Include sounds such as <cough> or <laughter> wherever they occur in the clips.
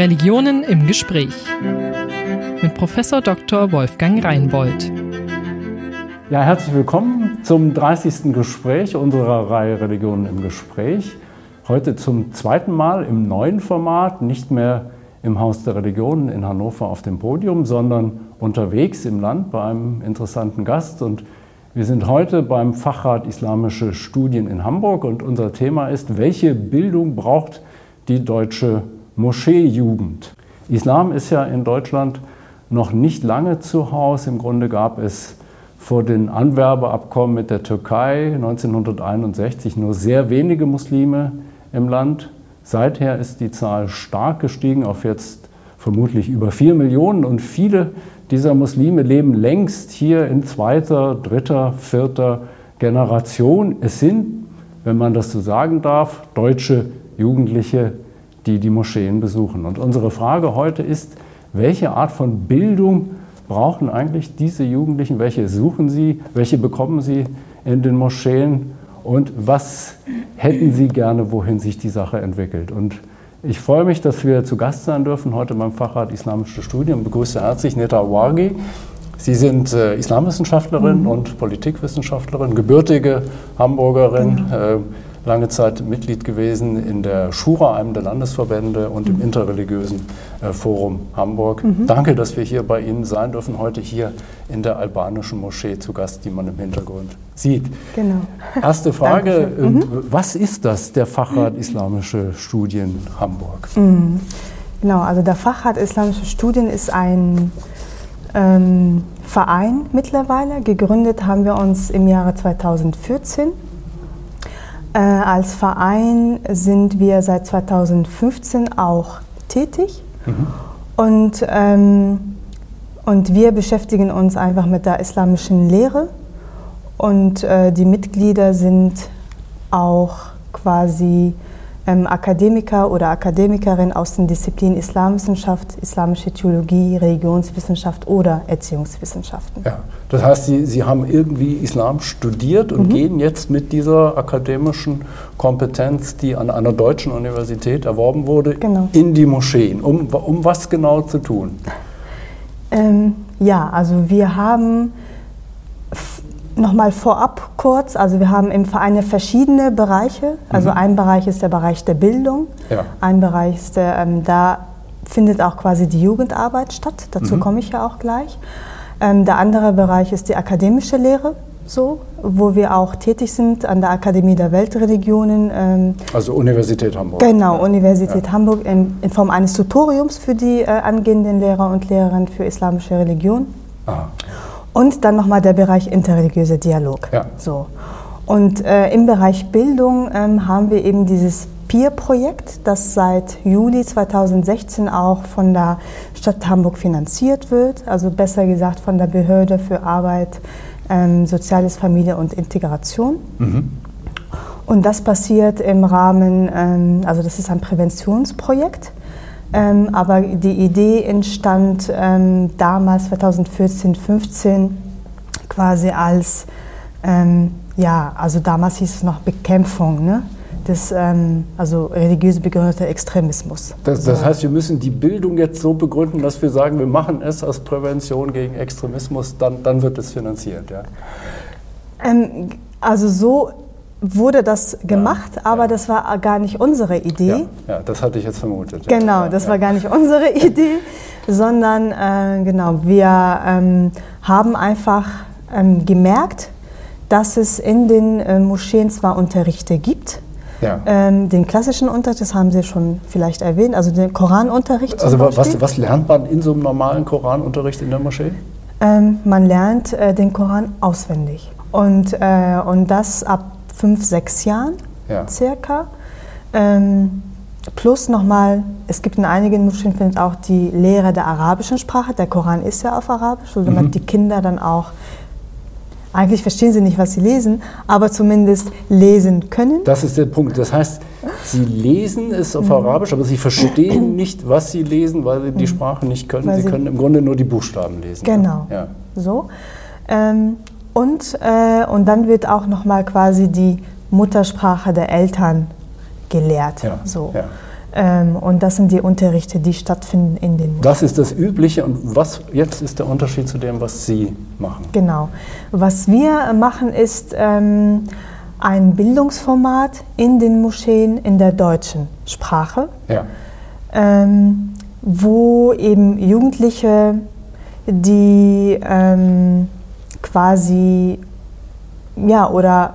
Religionen im Gespräch mit Professor Dr. Wolfgang Reinbold. Ja, herzlich willkommen zum 30. Gespräch unserer Reihe Religionen im Gespräch. Heute zum zweiten Mal im neuen Format, nicht mehr im Haus der Religionen in Hannover auf dem Podium, sondern unterwegs im Land bei einem interessanten Gast. Und wir sind heute beim Fachrat Islamische Studien in Hamburg und unser Thema ist, welche Bildung braucht die deutsche Moscheejugend? Islam ist ja in Deutschland noch nicht lange zu Hause. Im Grunde gab es vor den Anwerbeabkommen mit der Türkei 1961 nur sehr wenige Muslime im Land. Seither ist die Zahl stark gestiegen auf jetzt vermutlich über vier Millionen und viele dieser Muslime leben längst hier in zweiter, dritter, vierter Generation. Es sind, wenn man das so sagen darf, deutsche Jugendliche, die die Moscheen besuchen. Und unsere Frage heute ist, welche Art von Bildung brauchen eigentlich diese Jugendlichen? Welche suchen sie? Welche bekommen sie in den Moscheen? Und was hätten sie gerne, wohin sich die Sache entwickelt? Und ich freue mich, dass wir zu Gast sein dürfen heute beim Fachrat Islamische Studien und begrüße herzlich Neta Wargi. Sie sind äh, Islamwissenschaftlerin mhm. und Politikwissenschaftlerin, gebürtige Hamburgerin. Mhm. Äh, lange Zeit Mitglied gewesen in der Schura, einem der Landesverbände und im mhm. interreligiösen äh, Forum Hamburg. Mhm. Danke, dass wir hier bei Ihnen sein dürfen, heute hier in der albanischen Moschee zu Gast, die man im Hintergrund sieht. Genau. Erste Frage, äh, mhm. was ist das, der Fachrat Islamische Studien Hamburg? Mhm. Genau, also der Fachrat Islamische Studien ist ein ähm, Verein mittlerweile. Gegründet haben wir uns im Jahre 2014 äh, als Verein sind wir seit 2015 auch tätig mhm. und, ähm, und wir beschäftigen uns einfach mit der islamischen Lehre und äh, die Mitglieder sind auch quasi ähm, Akademiker oder Akademikerin aus den Disziplinen Islamwissenschaft, islamische Theologie, Religionswissenschaft oder Erziehungswissenschaften. Ja, das heißt, Sie, Sie haben irgendwie Islam studiert und mhm. gehen jetzt mit dieser akademischen Kompetenz, die an einer deutschen Universität erworben wurde, genau. in die Moscheen. Um, um was genau zu tun? Ähm, ja, also wir haben Nochmal vorab kurz, also wir haben im Verein verschiedene Bereiche. Also mhm. ein Bereich ist der Bereich der Bildung, ja. ein Bereich ist der, ähm, da findet auch quasi die Jugendarbeit statt, dazu mhm. komme ich ja auch gleich. Ähm, der andere Bereich ist die akademische Lehre, so, wo wir auch tätig sind an der Akademie der Weltreligionen. Ähm, also Universität Hamburg. Genau, Universität ja. Hamburg in, in, Form eines Tutoriums für die äh, angehenden Lehrer und Lehrerinnen für islamische Religion. Aha. Und dann nochmal der Bereich interreligiöser Dialog. Ja. So. Und äh, im Bereich Bildung ähm, haben wir eben dieses PEER-Projekt, das seit Juli 2016 auch von der Stadt Hamburg finanziert wird, also besser gesagt von der Behörde für Arbeit, ähm, Soziales, Familie und Integration. Mhm. Und das passiert im Rahmen, ähm, also das ist ein Präventionsprojekt ähm, aber die Idee entstand ähm, damals 2014, 15 quasi als, ähm, ja, also damals hieß es noch Bekämpfung ne? des, ähm, also religiös begründeter Extremismus. Das, das, heißt, wir müssen die Bildung jetzt so begründen, dass wir sagen, wir machen es als Prävention gegen Extremismus, dann, dann wird es finanziert, ja? Ähm, also so wurde das gemacht, ja, aber ja. das war gar nicht unsere Idee. Ja, ja das hatte ich jetzt vermutet. Genau, das war gar nicht unsere <laughs> Idee, sondern äh, genau, wir ähm, haben einfach ähm, gemerkt, dass es in den äh, Moscheen zwar Unterrichte gibt, ähm, den klassischen Unterricht, das haben Sie schon vielleicht erwähnt, also den Koranunterricht. Also was, was, lernt man in so einem normalen Koranunterricht in der Moschee? Ähm, man lernt äh, den Koran auswendig. Und, äh, und das ab fünf, sechs Jahren ja. circa. Ähm, plus nochmal, es gibt in einigen findet auch die Lehre der arabischen Sprache. Der Koran ist ja auf Arabisch, so damit mhm. die Kinder dann auch eigentlich verstehen sie nicht, was sie lesen, aber zumindest lesen können. Das ist der Punkt. Das heißt, sie lesen es auf mhm. Arabisch, aber sie verstehen nicht, was sie lesen, weil sie die mhm. Sprache nicht können. sie, sie können im Grunde nur die Buchstaben lesen. Genau. Ja. So. Ähm, und, äh, und dann wird auch nochmal quasi die Muttersprache der Eltern gelehrt. Ja, so. Ja. Ähm, und das sind die Unterrichte, die stattfinden in den Moscheen. Das ist das Übliche und was jetzt ist der Unterschied zu dem, was Sie machen? Genau. Was wir machen, ist ähm, ein Bildungsformat in den Moscheen in der deutschen Sprache, ja. ähm, wo eben Jugendliche, die ähm, quasi, ja, oder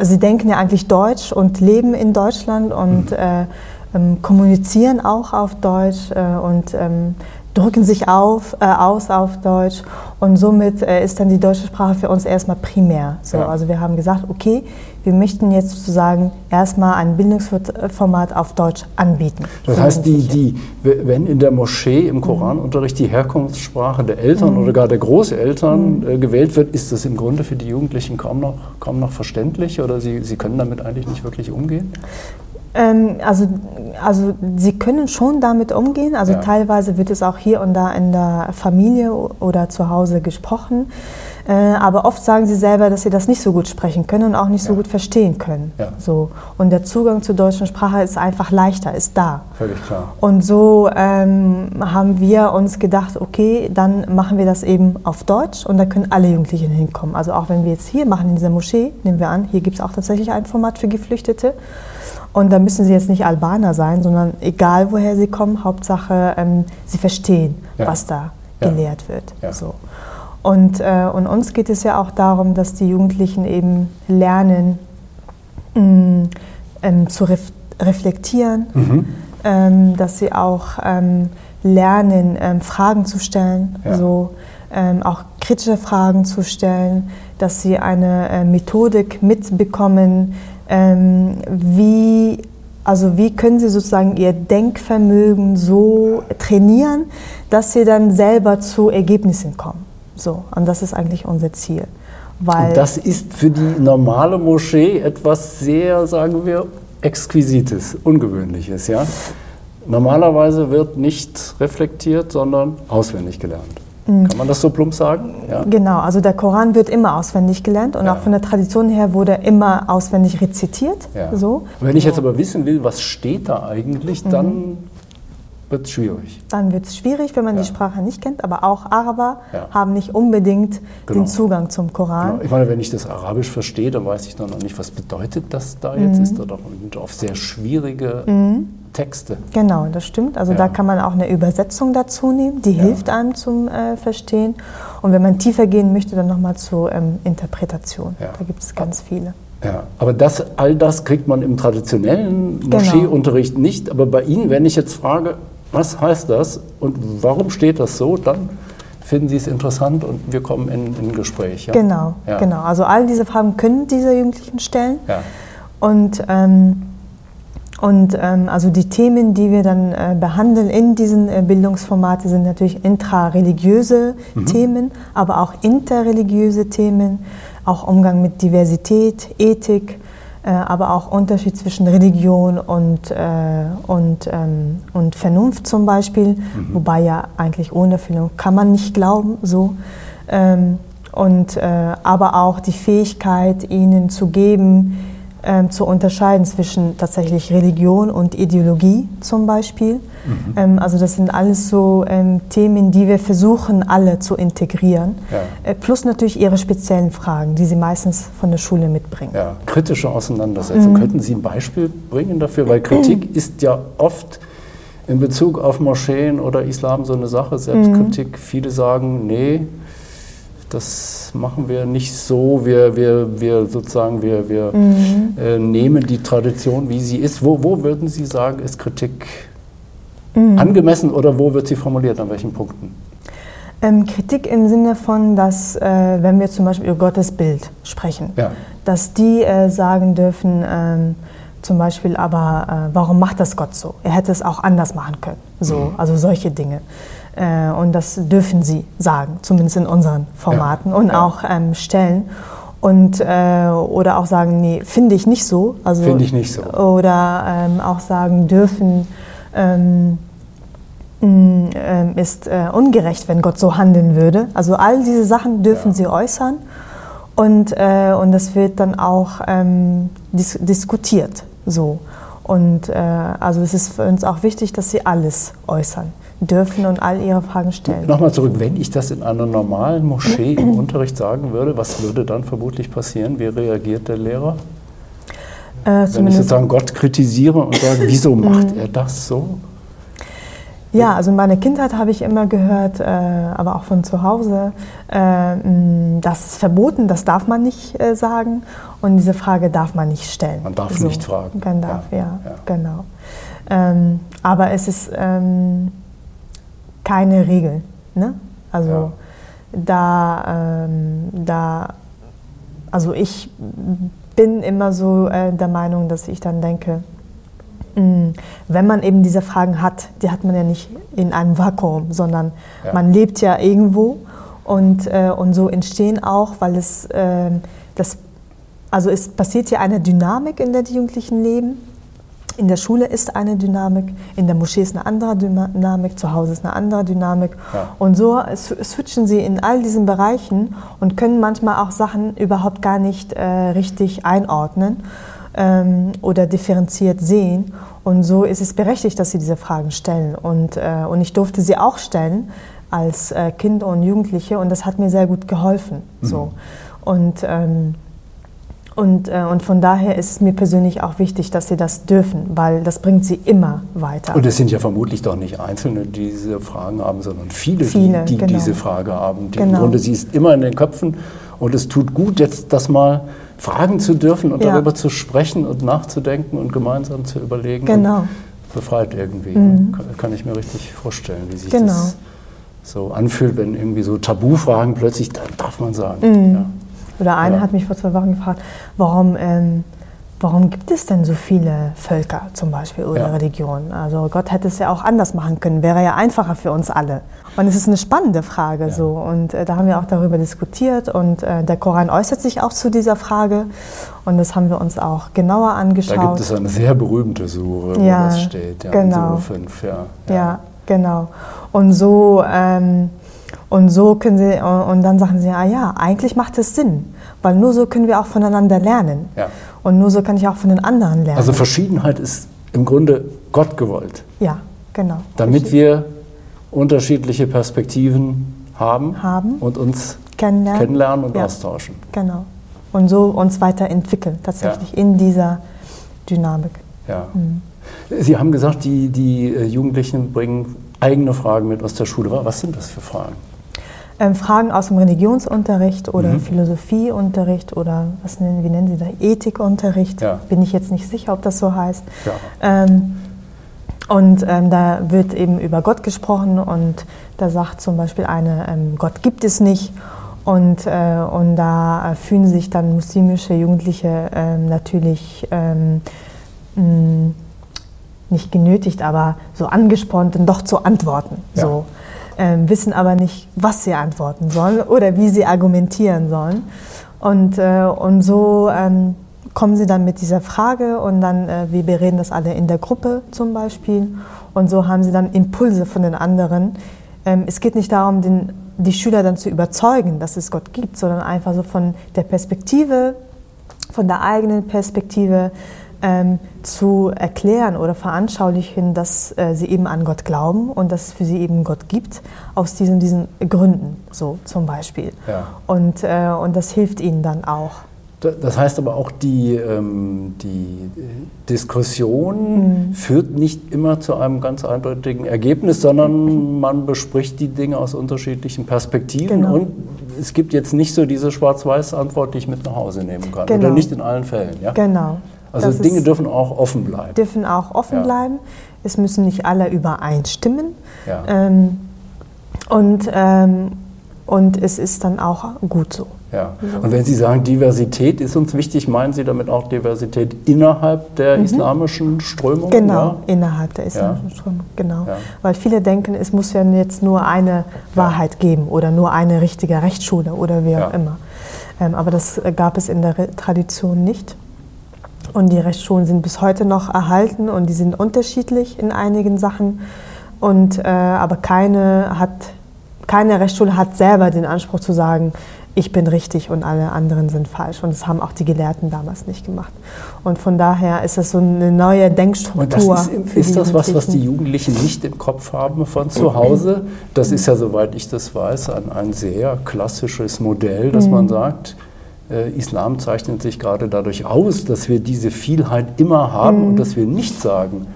sie denken ja eigentlich Deutsch und leben in Deutschland und mhm. äh, ähm, kommunizieren auch auf Deutsch äh, und ähm, drücken sich auf, äh, aus auf Deutsch und somit äh, ist dann die deutsche Sprache für uns erstmal primär. So, ja. Also wir haben gesagt, okay, wir möchten jetzt sozusagen erstmal ein Bildungsformat auf Deutsch anbieten. Das heißt, die, die, wenn in der Moschee im Koranunterricht die Herkunftssprache der Eltern mhm. oder gar der Großeltern mhm. äh, gewählt wird, ist das im Grunde für die Jugendlichen kaum noch, kaum noch verständlich oder sie, sie können damit eigentlich nicht wirklich umgehen? Ähm, also, also sie können schon damit umgehen. Also ja. teilweise wird es auch hier und da in der Familie oder zu Hause gesprochen. Äh, aber oft sagen sie selber, dass sie das nicht so gut sprechen können und auch nicht so ja. gut verstehen können. Ja. So. Und der Zugang zur deutschen Sprache ist einfach leichter, ist da. Völlig klar. Und so ähm, haben wir uns gedacht, okay, dann machen wir das eben auf Deutsch und da können alle Jugendlichen hinkommen. Also auch wenn wir jetzt hier machen in dieser Moschee, nehmen wir an, hier gibt es auch tatsächlich ein Format für Geflüchtete. Und da müssen sie jetzt nicht Albaner sein, sondern egal woher sie kommen, Hauptsache ähm, sie verstehen, ja. was da ja. gelehrt wird. Ja. So. Und, äh, und uns geht es ja auch darum, dass die Jugendlichen eben lernen mh, mm, ähm, zu ref reflektieren, mhm. ähm, dass sie auch ähm, lernen, ähm, Fragen zu stellen, so, ähm, auch kritische Fragen zu stellen, dass sie eine äh, Methodik mitbekommen, ähm, wie, also wie können Sie sozusagen Ihr Denkvermögen so trainieren, dass Sie dann selber zu Ergebnissen kommen? So, und das ist eigentlich unser Ziel. Weil und das ist für die normale Moschee etwas sehr, sagen wir, Exquisites, Ungewöhnliches. Ja? Normalerweise wird nicht reflektiert, sondern auswendig gelernt. Mhm. Kann man das so plump sagen? Ja. Genau, also der Koran wird immer auswendig gelernt und ja. auch von der Tradition her wurde er immer auswendig rezitiert. Ja. So. Wenn ich jetzt aber wissen will, was steht da eigentlich, mhm. dann wird es schwierig. Dann wird es schwierig, wenn man die Sprache nicht kennt, aber auch Araber haben nicht unbedingt genau. den Zugang zum Koran. Genau. Ich meine, wenn ich das Arabisch verstehe, dann weiß ich noch nicht, was bedeutet das da jetzt? Mhm. Ist da doch auf sehr schwierige mhm. Texte. Genau, das stimmt. Also ja. da kann man auch eine Übersetzung dazu nehmen, die hilft einem zum äh, Verstehen. Und wenn man tiefer gehen möchte, dann nochmal zur ähm, Interpretation. Da gibt es ganz viele. Ja, aber das, all das kriegt man im traditionellen genau. Moscheeunterricht genau. nicht. Aber bei Ihnen, wenn ich jetzt frage, was heißt das und warum steht das so, dann finden Sie es interessant und wir kommen in, ein Gespräch. Ja? Genau, ja. genau. Also all diese Fragen können diese Jugendlichen stellen. Ja. Und, ähm, und ähm, also die Themen, die wir dann äh, behandeln in diesen äh, Bildungsformaten, sind natürlich intrareligiöse mhm. Themen, aber auch interreligiöse Themen, auch Umgang mit Diversität, Ethik, äh, aber auch Unterschied zwischen Religion und, äh, und, ähm, und Vernunft zum Beispiel, mhm. wobei ja eigentlich ohne Vernunft kann man nicht glauben, so. Ähm, und, äh, aber auch die Fähigkeit, ihnen zu geben, ähm, zu unterscheiden zwischen tatsächlich Religion und Ideologie zum Beispiel. Mhm. Ähm, also das sind alles so ähm, Themen, die wir versuchen alle zu integrieren. Ja. Äh, plus natürlich ihre speziellen Fragen, die sie meistens von der Schule mitbringen. Ja, kritische Auseinandersetzung. Mhm. Könnten Sie ein Beispiel bringen dafür? Weil Kritik <clears throat> ist ja oft in Bezug auf Moscheen oder Islam so eine Sache, Selbstkritik. Mhm. Viele sagen, nee, das machen wir nicht so. Wir, wir, wir sozusagen, wir, wir mhm. äh, nehmen die Tradition, wie sie ist. Wo, wo würden Sie sagen, ist Kritik mhm. angemessen oder wo wird sie formuliert, an welchen Punkten? Ähm, Kritik im Sinne von, dass, äh, wenn wir zum Beispiel über Gottes Bild sprechen, ja. dass die äh, sagen dürfen, ähm, zum Beispiel, aber äh, warum macht das Gott so? Er hätte es auch anders machen können. So, mhm. Also solche Dinge. Äh, und das dürfen sie sagen, zumindest in unseren Formaten ja. und ja. auch ähm, stellen. Und, äh, oder auch sagen, nee, finde ich nicht so. Also, finde ich nicht so. Oder ähm, auch sagen dürfen, ähm, mm, ähm, ist äh, ungerecht, wenn Gott so handeln würde. Also all diese Sachen dürfen ja. sie äußern. Und, äh, und das wird dann auch ähm, dis diskutiert. So. Und äh, also es ist für uns auch wichtig, dass sie alles äußern dürfen und all ihre Fragen stellen. Nochmal zurück, wenn ich das in einer normalen Moschee im <clears throat> Unterricht sagen würde, was würde dann vermutlich passieren? Wie reagiert der Lehrer? Äh, wenn ich sozusagen Gott kritisiere und sage, wieso macht er das so? Ja, also in meiner Kindheit habe ich immer gehört, äh, aber auch von zu Hause, äh, das ist verboten, das darf man nicht äh, sagen und diese Frage darf man nicht stellen. Man darf so. nicht fragen. Man darf, ja, ja, ja. genau. Ähm, aber es ist ähm, keine Regel. Ne? Also ja. da, ähm, da, also ich bin immer so äh, der Meinung, dass ich dann denke, Mm. Wenn man eben diese Fragen hat, die hat man ja nicht in einem Vakuum, sondern ja. man lebt ja irgendwo und, äh, und so entstehen auch, weil es äh, das, also es passiert ja eine Dynamik, in der Jugendlichen leben. In der Schule ist eine Dynamik, in der Moschee ist eine andere Dynamik, zu Hause ist eine andere Dynamik. Ja. Und so switchen sie in all diesen Bereichen und können manchmal auch Sachen überhaupt gar nicht äh, richtig einordnen ähm, oder differenziert sehen. Und so ist es berechtigt, dass sie diese Fragen stellen. Und, äh, und ich durfte sie auch stellen als äh, Kind und Jugendliche und das hat mir sehr gut geholfen. Mhm. So. Und, ähm, und, äh, und von daher ist es mir persönlich auch wichtig, dass sie das dürfen, weil das bringt sie immer weiter. Und es sind ja vermutlich doch nicht Einzelne, die diese Fragen haben, sondern viele, viele die, die genau. diese Frage haben. Die genau. Im Grunde, sie ist immer in den Köpfen und es tut gut, jetzt das mal fragen zu dürfen und ja. darüber zu sprechen und nachzudenken und gemeinsam zu überlegen. Genau. Befreit irgendwie. Mhm. Kann, ich mir richtig vorstellen, wie sich genau. das so anfühlt, wenn irgendwie so Tabufragen plötzlich, da darf man sagen. Mhm. Ja. Oder einer ja. hat mich vor zwei Wochen gefragt, warum, ähm, warum gibt es denn so viele Völker zum Beispiel oder ja. Religionen? Also Gott hätte es ja auch anders machen können, wäre ja einfacher für uns alle. Und es ist eine spannende Frage ja. so. Und äh, da haben wir auch darüber diskutiert. Und äh, der Koran äußert sich auch zu dieser Frage. Und das haben wir uns auch genauer angeschaut. Da gibt es eine sehr berühmte Sure, wo das steht. Ja, genau. Sure 5, ja. ja. ja. genau. Und so, ähm, und so können sie, und dann sagen sie, ah ja, eigentlich macht es Sinn. Weil nur so können wir auch voneinander lernen. Ja. Und nur so kann ich auch von den anderen lernen. Also Verschiedenheit ist im Grunde Gott gewollt. Ja, genau. Damit wir unterschiedliche Perspektiven haben, haben und uns kennenlernen, kennenlernen und ja, austauschen. Genau. Und so uns weiterentwickeln, tatsächlich ja. in dieser Dynamik. Ja. Mhm. Sie haben gesagt, die, die äh, Jugendlichen bringen eigene Fragen mit aus der Schule. Was sind das für Fragen? Ähm, Fragen aus dem Religionsunterricht oder mhm. Philosophieunterricht oder was nennen, wie nennen Sie das? Ethikunterricht. Ja. Bin ich jetzt nicht sicher, ob das so heißt. Ja. Ähm, und ähm, da wird eben über Gott gesprochen und da sagt zum Beispiel eine, ähm, Gott gibt es nicht. Und, äh, und da fühlen sich dann muslimische Jugendliche ähm, natürlich mh, ähm, nicht genötigt, aber so angespornt, dann doch zu antworten. Ja. So. Ähm, wissen aber nicht, was sie antworten sollen oder wie sie argumentieren sollen. Und, äh, und so ähm, kommen sie dann mit dieser Frage und dann, äh, wir bereden das alle in der Gruppe zum Beispiel und so haben sie dann Impulse von den anderen. Ähm, es geht nicht darum, den, die Schüler dann zu überzeugen, dass es Gott gibt, sondern einfach so von der Perspektive, von der eigenen Perspektive ähm, zu erklären oder veranschaulichen, dass äh, sie eben an Gott glauben und dass es für sie eben Gott gibt, aus diesen, diesen Gründen, so zum Beispiel. Ja. Und, äh, und das hilft ihnen dann auch. Das heißt aber auch, die, ähm, die Diskussion mhm. führt nicht immer zu einem ganz eindeutigen Ergebnis, sondern man bespricht die Dinge aus unterschiedlichen Perspektiven genau. und es gibt jetzt nicht so diese Schwarz-Weiß-Antwort, die ich mit nach Hause nehmen kann. Genau. Oder nicht in allen Fällen. Ja? Genau. Also Dinge dürfen auch offen bleiben. Dürfen auch offen ja. bleiben. Es müssen nicht alle übereinstimmen. Ja. Ähm, und, ähm, und es ist dann auch gut so. Ja. Und wenn Sie sagen, Diversität ist uns wichtig, meinen Sie damit auch Diversität innerhalb der mhm. islamischen Strömung? Genau, ja? innerhalb der islamischen ja. Strömung, genau. Ja. Weil viele denken, es muss ja jetzt nur eine Wahrheit geben oder nur eine richtige Rechtsschule oder wie auch immer. Ähm, aber das gab es in der Tradition nicht. Und die Rechtsschulen sind bis heute noch erhalten und die sind unterschiedlich in einigen Sachen. Und, äh, aber keine, hat, keine Rechtsschule hat selber den Anspruch zu sagen, ich bin richtig und alle anderen sind falsch. Und das haben auch die Gelehrten damals nicht gemacht. Und von daher ist das so eine neue Denkstruktur. Und das ist, ist das was, was die Jugendlichen nicht im Kopf haben von zu Hause? Das ist ja, soweit ich das weiß, ein, ein sehr klassisches Modell, dass mhm. man sagt, Islam zeichnet sich gerade dadurch aus, dass wir diese Vielheit immer haben mhm. und dass wir nicht sagen,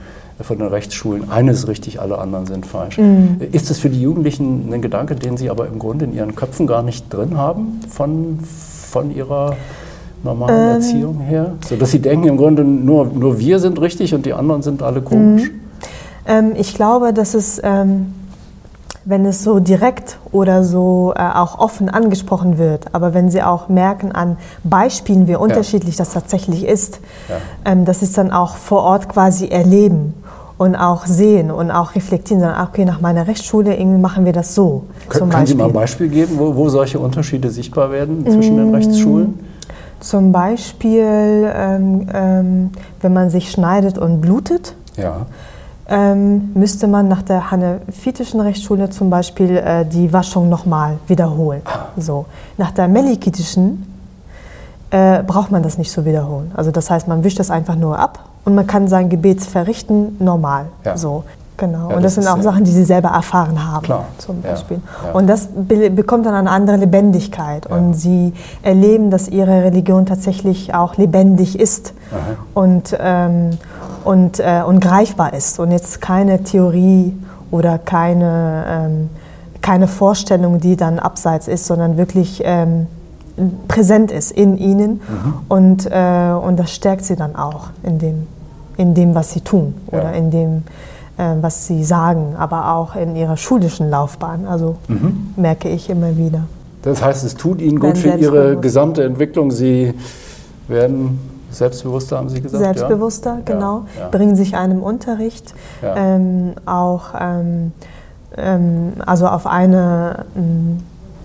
von den Rechtsschulen, eine ist richtig, alle anderen sind falsch. Mhm. Ist das für die Jugendlichen ein Gedanke, den sie aber im Grunde in ihren Köpfen gar nicht drin haben von, von ihrer normalen ähm. Erziehung her? So dass sie denken, im Grunde nur, nur wir sind richtig und die anderen sind alle komisch? Mhm. Ähm, ich glaube, dass es, ähm, wenn es so direkt oder so äh, auch offen angesprochen wird, aber wenn sie auch merken an Beispielen, wie unterschiedlich ja. das tatsächlich ist, ja. Ähm, dass sie es dann auch vor Ort quasi erleben und auch sehen und auch reflektieren, sagen, okay, nach meiner Rechtsschule irgendwie machen wir das so. Können, können Sie mal ein Beispiel geben, wo, wo solche Unterschiede sichtbar werden zwischen den mm, Rechtsschulen? Zum Beispiel, ähm, ähm, wenn man sich schneidet und blutet. Ja. Ähm, müsste man nach der hanefitischen Rechtsschule zum Beispiel äh, die Waschung nochmal wiederholen. So. Nach der melikitischen äh, braucht man das nicht so wiederholen. Also das heißt, man wischt das einfach nur ab und man kann sein Gebet verrichten normal. Ja. So. Genau. Ja, und das, das sind auch Sachen, die sie selber erfahren haben, Klar. zum Beispiel. Ja, ja. Und das be bekommt dann eine andere Lebendigkeit. Und sie erleben, dass ihre Religion tatsächlich auch lebendig ist und, ähm, und, äh, und greifbar ist. Und jetzt keine Theorie oder keine, ähm, keine Vorstellung, die dann abseits ist, sondern wirklich ähm, präsent ist in ihnen. Mhm. Und, äh, und das stärkt sie dann auch in dem, in dem was sie tun oder in dem, was sie sagen, aber auch in ihrer schulischen Laufbahn. Also mhm. merke ich immer wieder. Das heißt, es tut Ihnen gut für Ihre gesamte Entwicklung. Sie werden selbstbewusster, haben Sie gesagt? Selbstbewusster, ja? genau. Ja, ja. Bringen sich einem Unterricht ähm, auch ähm, ähm, also auf eine ähm,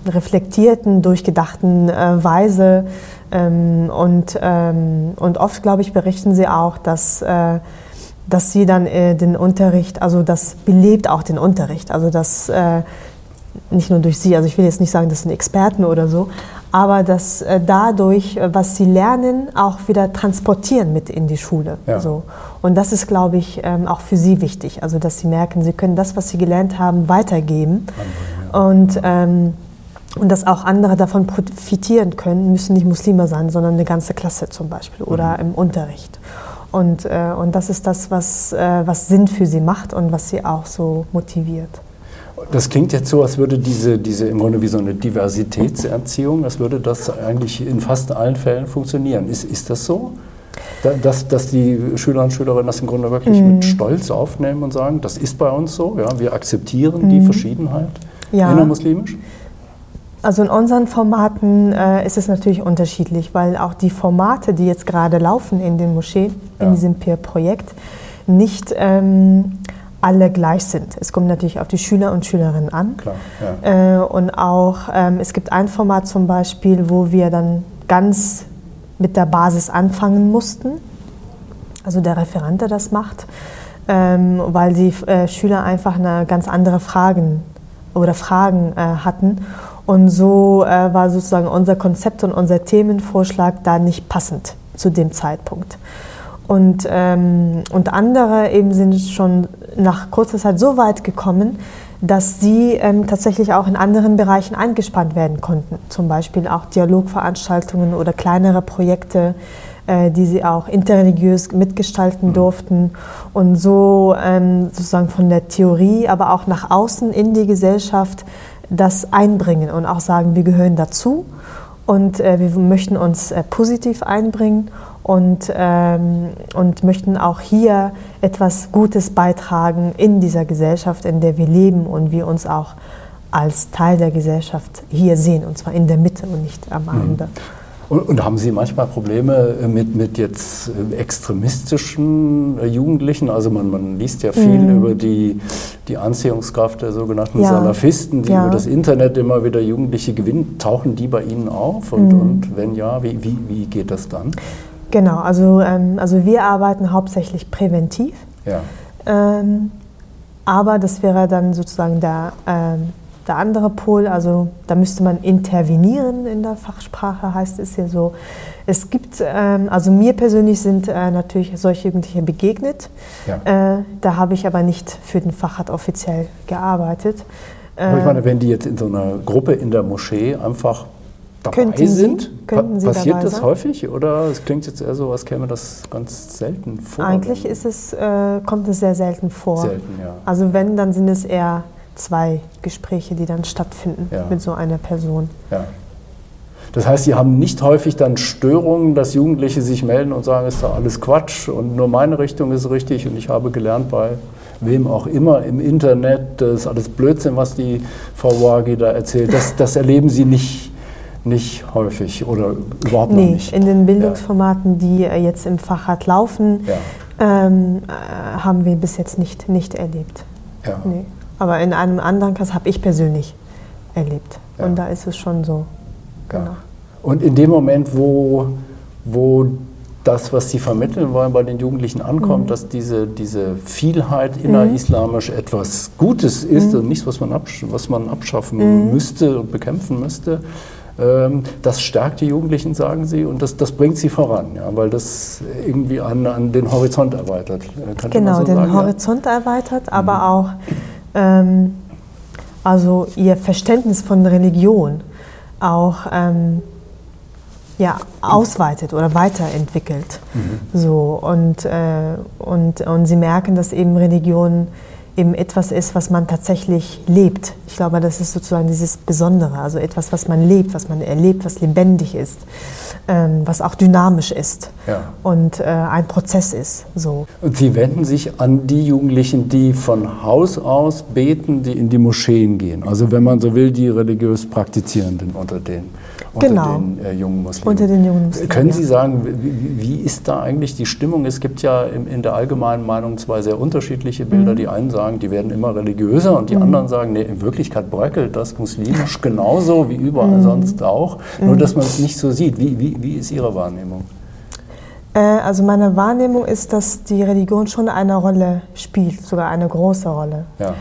reflektierten, durchgedachten äh, Weise. Ähm, und, ähm, und oft, glaube ich, berichten sie auch, dass, äh, dass sie dann äh, den Unterricht, also das belebt auch den Unterricht. Also das äh, nicht nur durch sie, also ich will jetzt nicht sagen, das sind Experten oder so, aber dass äh, dadurch, äh, was sie lernen, auch wieder transportieren mit in die Schule. Ja. So. Und das ist, glaube ich, ähm, auch für sie wichtig. Also dass sie merken, sie können das, was sie gelernt haben, weitergeben. Ja. Und ähm, und dass auch andere davon profitieren können, müssen nicht Muslime sein, sondern eine ganze Klasse zum Beispiel oder mhm. im Unterricht. Und, äh, und das ist das, was, äh, was Sinn für sie macht und was sie auch so motiviert. Das klingt jetzt so, als würde diese, diese im Grunde wie so eine Diversitätserziehung, als würde das eigentlich in fast allen Fällen funktionieren. Ist, ist das so? dass, dass die Schüler und Schülerinnen das im Grunde wirklich mhm. mit Stolz aufnehmen und sagen, das ist bei uns so, ja, wir akzeptieren mhm. die Verschiedenheit ja. innermuslimisch? Also in unseren Formaten äh, ist es natürlich unterschiedlich, weil auch die Formate, die jetzt gerade laufen in den Moscheen, ja. in diesem Peer-Projekt, nicht ähm, alle gleich sind. Es kommt natürlich auf die Schüler und Schülerinnen an. Klar, ja. äh, und auch, ähm, es gibt ein Format zum Beispiel, wo wir dann ganz mit der Basis anfangen mussten. Also der Referent, der das macht, ähm, weil die äh, Schüler einfach eine ganz andere Fragen oder Fragen äh, hatten und so äh, war sozusagen unser Konzept und unser Themenvorschlag da nicht passend zu dem Zeitpunkt. Und, ähm, und andere eben sind schon nach kurzer Zeit so weit gekommen, dass sie ähm, tatsächlich auch in anderen Bereichen eingespannt werden konnten. Zum Beispiel auch Dialogveranstaltungen oder kleinere Projekte, äh, die sie auch interreligiös mitgestalten mhm. durften. Und so ähm, sozusagen von der Theorie, aber auch nach außen in die Gesellschaft das einbringen und auch sagen, wir gehören dazu und äh, wir möchten uns äh, positiv einbringen und, ähm, und möchten auch hier etwas Gutes beitragen in dieser Gesellschaft, in der wir leben und wir uns auch als Teil der Gesellschaft hier sehen, und zwar in der Mitte und nicht am mhm. Ende. Und, und, haben Sie manchmal Probleme äh, mit, mit jetzt äh, extremistischen äh, Jugendlichen? Also man, man liest ja viel mhm. über die, die Anziehungskraft der sogenannten ja. Salafisten, die ja. über das Internet immer wieder Jugendliche gewinnen. Tauchen die bei Ihnen auf? Und, mhm. und wenn ja, wie, wie, wie geht das dann? Genau, also, ähm, also wir arbeiten hauptsächlich präventiv. Ja. Ähm, aber das wäre dann sozusagen der, ähm, der andere Pol, also da müsste man intervenieren in der Fachsprache, heißt es ja so. Es gibt, ähm, also mir persönlich sind äh, natürlich solche Jugendliche begegnet. Ja. Äh, da habe ich aber nicht für den Fachat offiziell gearbeitet. Aber ich meine, wenn die jetzt in so einer Gruppe in der Moschee einfach dabei könnten sind, Sie, könnten Sie passiert das häufig oder es klingt jetzt eher so, als käme das ganz selten vor? Eigentlich ist es, äh, kommt es sehr selten vor. Selten, ja. Also wenn, dann sind es eher zwei Gespräche, die dann stattfinden ja. mit so einer Person. Ja. Das heißt, Sie haben nicht häufig dann Störungen, dass Jugendliche sich melden und sagen, ist da alles Quatsch und nur meine Richtung ist richtig und ich habe gelernt bei wem auch immer im Internet, das ist alles Blödsinn, was die Frau Wagi da erzählt. Das, das erleben Sie nicht, nicht häufig oder überhaupt nee, nicht. In den Bildungsformaten, die jetzt im Fachrad laufen, ja. ähm, äh, haben wir bis jetzt nicht, nicht erlebt. Ja. Nee. Aber in einem anderen Kurs habe ich persönlich erlebt. Ja. Und da ist es schon so. Genau. Und in dem Moment, wo, wo das, was Sie vermitteln wollen, bei den Jugendlichen ankommt, mhm. dass diese, diese Vielheit innerislamisch mhm. etwas Gutes ist mhm. und nichts, was man, absch was man abschaffen mhm. müsste und bekämpfen müsste. Ähm, das stärkt die Jugendlichen, sagen Sie, und das, das bringt sie voran, ja, weil das irgendwie an, an den Horizont erweitert. Könnte genau, so den sagen, Horizont ja? erweitert, aber mhm. auch ähm, also ihr Verständnis von Religion auch ähm, ja, ausweitet oder weiterentwickelt. Mhm. So, und, äh, und, und sie merken, dass eben Religion eben etwas ist, was man tatsächlich lebt. Ich glaube, das ist sozusagen dieses Besondere, also etwas, was man lebt, was man erlebt, was lebendig ist, ähm, was auch dynamisch ist ja. und äh, ein Prozess ist. So. Und Sie wenden sich an die Jugendlichen, die von Haus aus beten, die in die Moscheen gehen. Also wenn man so will, die religiös Praktizierenden unter denen unter genau. den äh, jungen Muslimen. Unter den jungen Muslimen. Können Sie sagen, wie, wie, ist da eigentlich die Stimmung? Es gibt ja in, in der allgemeinen Meinung zwei sehr unterschiedliche Bilder. Mhm. Die einen sagen, die werden immer religiöser und die mhm. anderen sagen, nee, in Wirklichkeit bröckelt das muslimisch <laughs> genauso wie überall mhm. sonst auch. Nur, mhm. dass man es nicht so sieht. Wie, wie, wie ist Ihre Wahrnehmung? Äh, also meine Wahrnehmung ist, dass die Religion schon eine Rolle spielt, sogar eine große Rolle. Ja.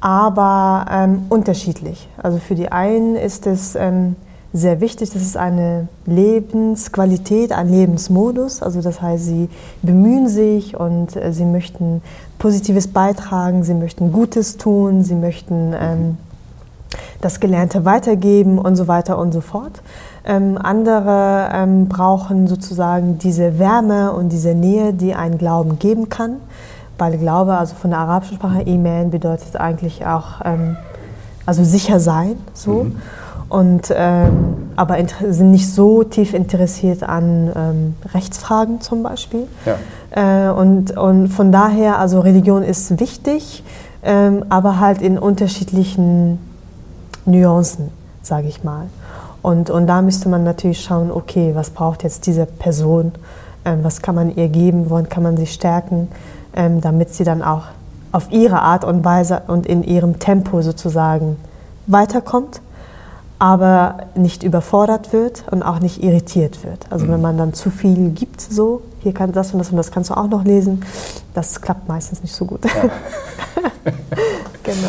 Aber ähm, unterschiedlich. Also für die einen ist es ähm, sehr wichtig. Das ist eine Lebensqualität, ein Lebensmodus. Also das heißt, sie bemühen sich und äh, sie möchten Positives beitragen, sie möchten Gutes tun, sie möchten ähm, das Gelernte weitergeben und so weiter und so fort. Ähm, andere ähm, brauchen sozusagen diese Wärme und diese Nähe, die ein Glauben geben kann. Weil Glaube, also von der arabischen Sprache, Iman bedeutet eigentlich auch ähm, also sicher sein. So. Mhm und ähm, aber sind nicht so tief interessiert an ähm, Rechtsfragen zum Beispiel. Ja. Äh, und, und von daher, also Religion ist wichtig, ähm, aber halt in unterschiedlichen Nuancen, sage ich mal. Und, und da müsste man natürlich schauen, okay, was braucht jetzt diese Person, ähm, was kann man ihr geben, woran kann man sie stärken, ähm, damit sie dann auch auf ihre Art und Weise und in ihrem Tempo sozusagen weiterkommt aber nicht überfordert wird und auch nicht irritiert wird. Also mhm. wenn man dann zu viel gibt, so, hier kann das und das und das kannst du auch noch lesen, das klappt meistens nicht so gut. Ja. <laughs> genau.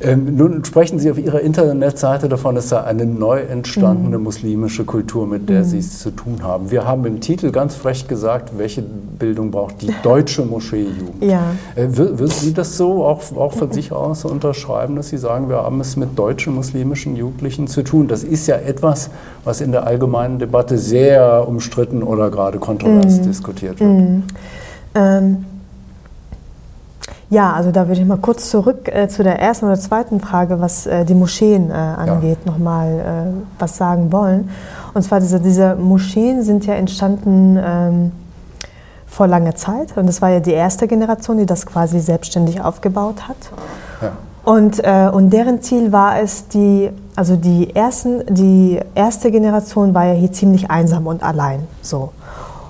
Ähm, nun sprechen Sie auf Ihrer Internetseite davon, es sei eine neu entstandene mhm. muslimische Kultur, mit der mhm. Sie es zu tun haben. Wir haben im Titel ganz frech gesagt, welche Bildung braucht die deutsche Moscheejugend. <laughs> Ja. Äh, würden Sie das so auch, auch von sich aus unterschreiben, dass Sie sagen, wir haben es mit deutschen muslimischen Jugendlichen zu tun? Das ist ja etwas, was in der allgemeinen Debatte sehr umstritten oder gerade kontrovers mhm. diskutiert wird. Mhm. Ähm ja, also da würde ich mal kurz zurück äh, zu der ersten oder zweiten Frage, was äh, die Moscheen äh, angeht, ja. nochmal äh, was sagen wollen. Und zwar diese, diese Moscheen sind ja entstanden ähm, vor langer Zeit und das war ja die erste Generation, die das quasi selbstständig aufgebaut hat. Ja. Und, äh, und deren Ziel war es, die, also die, ersten, die erste Generation war ja hier ziemlich einsam und allein so.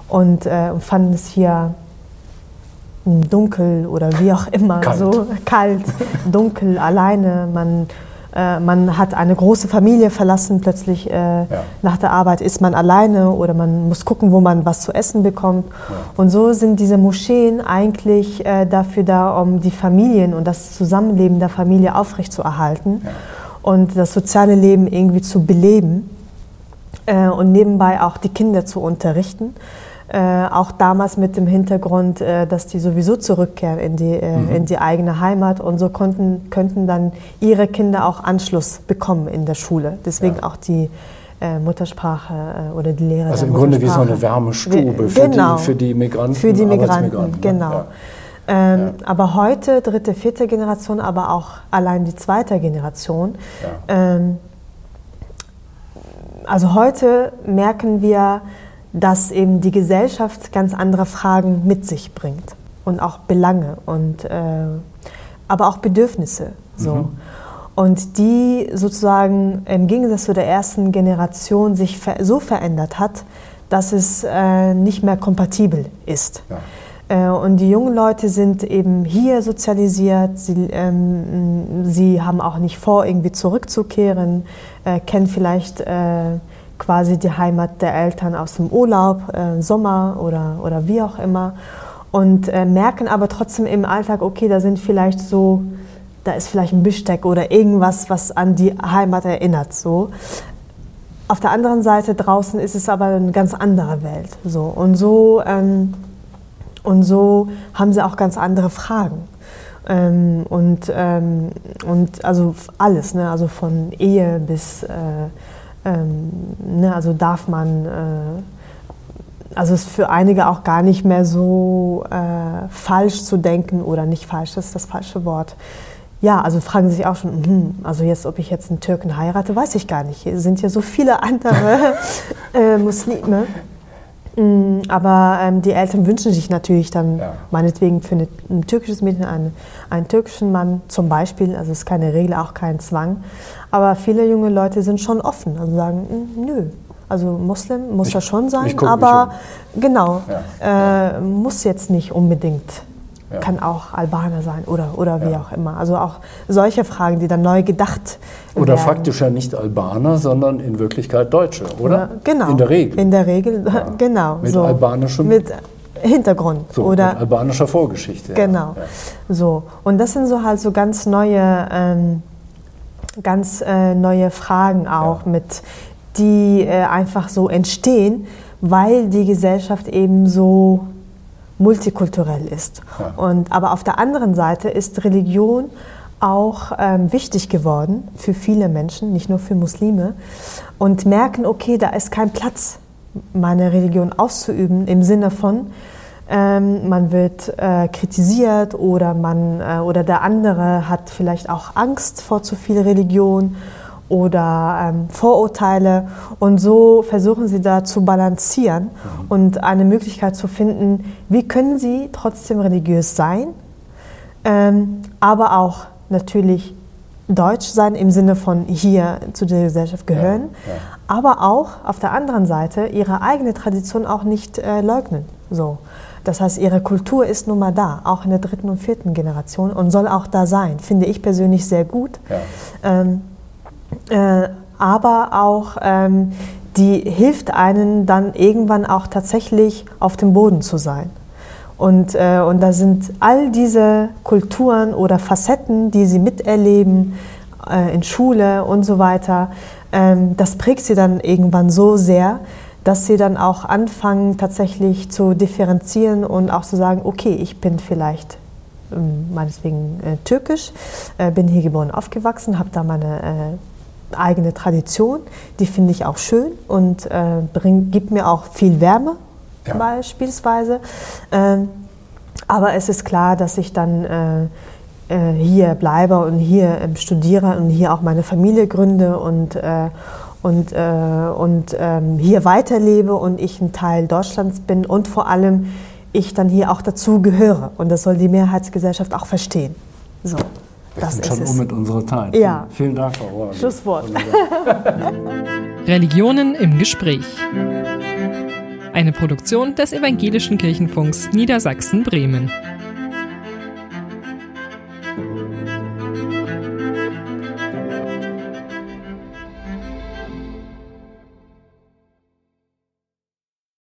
Und äh, fanden es hier dunkel oder wie auch immer, kalt. so kalt, dunkel, alleine. Man, äh, man hat eine große Familie verlassen, plötzlich äh, ja. nach der Arbeit ist man alleine oder man muss gucken, wo man was zu essen bekommt. Ja. Und so sind diese Moscheen eigentlich äh, dafür da, um die Familien und das Zusammenleben der Familie aufrechtzuerhalten. Ja. und das soziale Leben irgendwie zu beleben äh, und nebenbei auch die Kinder zu unterrichten. Äh, auch damals mit dem Hintergrund, äh, dass die sowieso zurückkehren in die, äh, mhm. in die eigene Heimat und so konnten, könnten dann ihre Kinder auch Anschluss bekommen in der Schule. Deswegen ja. auch die äh, Muttersprache äh, oder die Lehre. Also im Grunde wie so eine Wärmestube für, genau, die, für die Migranten. Für die Migranten, ne? genau. Ja. Ähm, ja. Aber heute, dritte, vierte Generation, aber auch allein die zweite Generation. Ähm, also heute merken wir, dass eben die Gesellschaft ganz andere Fragen mit sich bringt und auch Belange und äh, aber auch Bedürfnisse. So. Mhm. Und die sozusagen im Gegensatz zu der ersten Generation sich so verändert hat, dass es äh, nicht mehr kompatibel ist. Ja. Äh, und die jungen Leute sind eben hier sozialisiert, sie, ähm, sie haben auch nicht vor, irgendwie zurückzukehren, äh, kennen vielleicht äh, quasi die Heimat der Eltern aus dem Urlaub, äh, Sommer oder, oder wie auch immer. Und äh, merken aber trotzdem im Alltag, okay, da sind vielleicht so, da ist vielleicht ein Besteck oder irgendwas, was an die Heimat erinnert. So. Auf der anderen Seite draußen ist es aber eine ganz andere Welt. So. Und, so, ähm, und so haben sie auch ganz andere Fragen. Ähm, und, ähm, und also alles, ne? also von Ehe bis äh, ähm, ne, also darf man, äh, also ist für einige auch gar nicht mehr so äh, falsch zu denken oder nicht falsch, ist das falsche Wort. Ja, also fragen Sie sich auch schon, hm, also jetzt, ob ich jetzt einen Türken heirate, weiß ich gar nicht. Es sind ja so viele andere <laughs> äh, Muslime. Mm, aber ähm, die Eltern wünschen sich natürlich dann ja. meinetwegen für eine, ein türkisches Mädchen einen, einen türkischen Mann zum Beispiel. Also es ist keine Regel, auch kein Zwang. Aber viele junge Leute sind schon offen, also sagen, mm, nö. Also Muslim muss ich, das schon sein, aber genau, ja. Äh, muss jetzt nicht unbedingt ja. Kann auch Albaner sein oder, oder wie ja. auch immer. Also auch solche Fragen, die dann neu gedacht Oder werden. faktisch ja nicht Albaner, sondern in Wirklichkeit Deutsche, oder? Ja, genau. In der Regel. In der Regel, <laughs> genau. Mit so. albanischem Mit Hintergrund. So, oder mit albanischer Vorgeschichte. Genau. So. Und das sind so halt so ganz neue, ähm, ganz äh, neue Fragen auch, mit, die äh, einfach so entstehen, weil die Gesellschaft eben so multikulturell ist. Ja. Und, aber auf der anderen Seite ist Religion auch ähm, wichtig geworden für viele Menschen, nicht nur für Muslime, und merken, okay, da ist kein Platz, meine Religion auszuüben, im Sinne von, ähm, man wird äh, kritisiert oder, man, äh, oder der andere hat vielleicht auch Angst vor zu viel Religion oder ähm, Vorurteile. Und so versuchen sie da zu balancieren mhm. und eine Möglichkeit zu finden, wie können sie trotzdem religiös sein, ähm, aber auch natürlich deutsch sein im Sinne von hier zu der Gesellschaft gehören, ja, ja. aber auch auf der anderen Seite ihre eigene Tradition auch nicht äh, leugnen. So. Das heißt, ihre Kultur ist nun mal da, auch in der dritten und vierten Generation und soll auch da sein. Finde ich persönlich sehr gut. Ja. Ähm, äh, aber auch ähm, die hilft einen dann irgendwann auch tatsächlich auf dem Boden zu sein. Und, äh, und da sind all diese Kulturen oder Facetten, die sie miterleben äh, in Schule und so weiter, ähm, das prägt sie dann irgendwann so sehr, dass sie dann auch anfangen tatsächlich zu differenzieren und auch zu sagen, okay, ich bin vielleicht ähm, meinetwegen äh, türkisch, äh, bin hier geboren aufgewachsen, habe da meine äh, eigene Tradition, die finde ich auch schön und äh, bringt, gibt mir auch viel Wärme ja. beispielsweise. Ähm, aber es ist klar, dass ich dann äh, äh, hier bleibe und hier ähm, studiere und hier auch meine Familie gründe und, äh, und, äh, und ähm, hier weiterlebe und ich ein Teil Deutschlands bin und vor allem ich dann hier auch dazu gehöre. Und das soll die Mehrheitsgesellschaft auch verstehen. So. Wir das sind schon um mit unserer Zeit. Ja. Vielen Dank, Frau Rohr. Schlusswort. <laughs> Religionen im Gespräch. Eine Produktion des Evangelischen Kirchenfunks Niedersachsen-Bremen.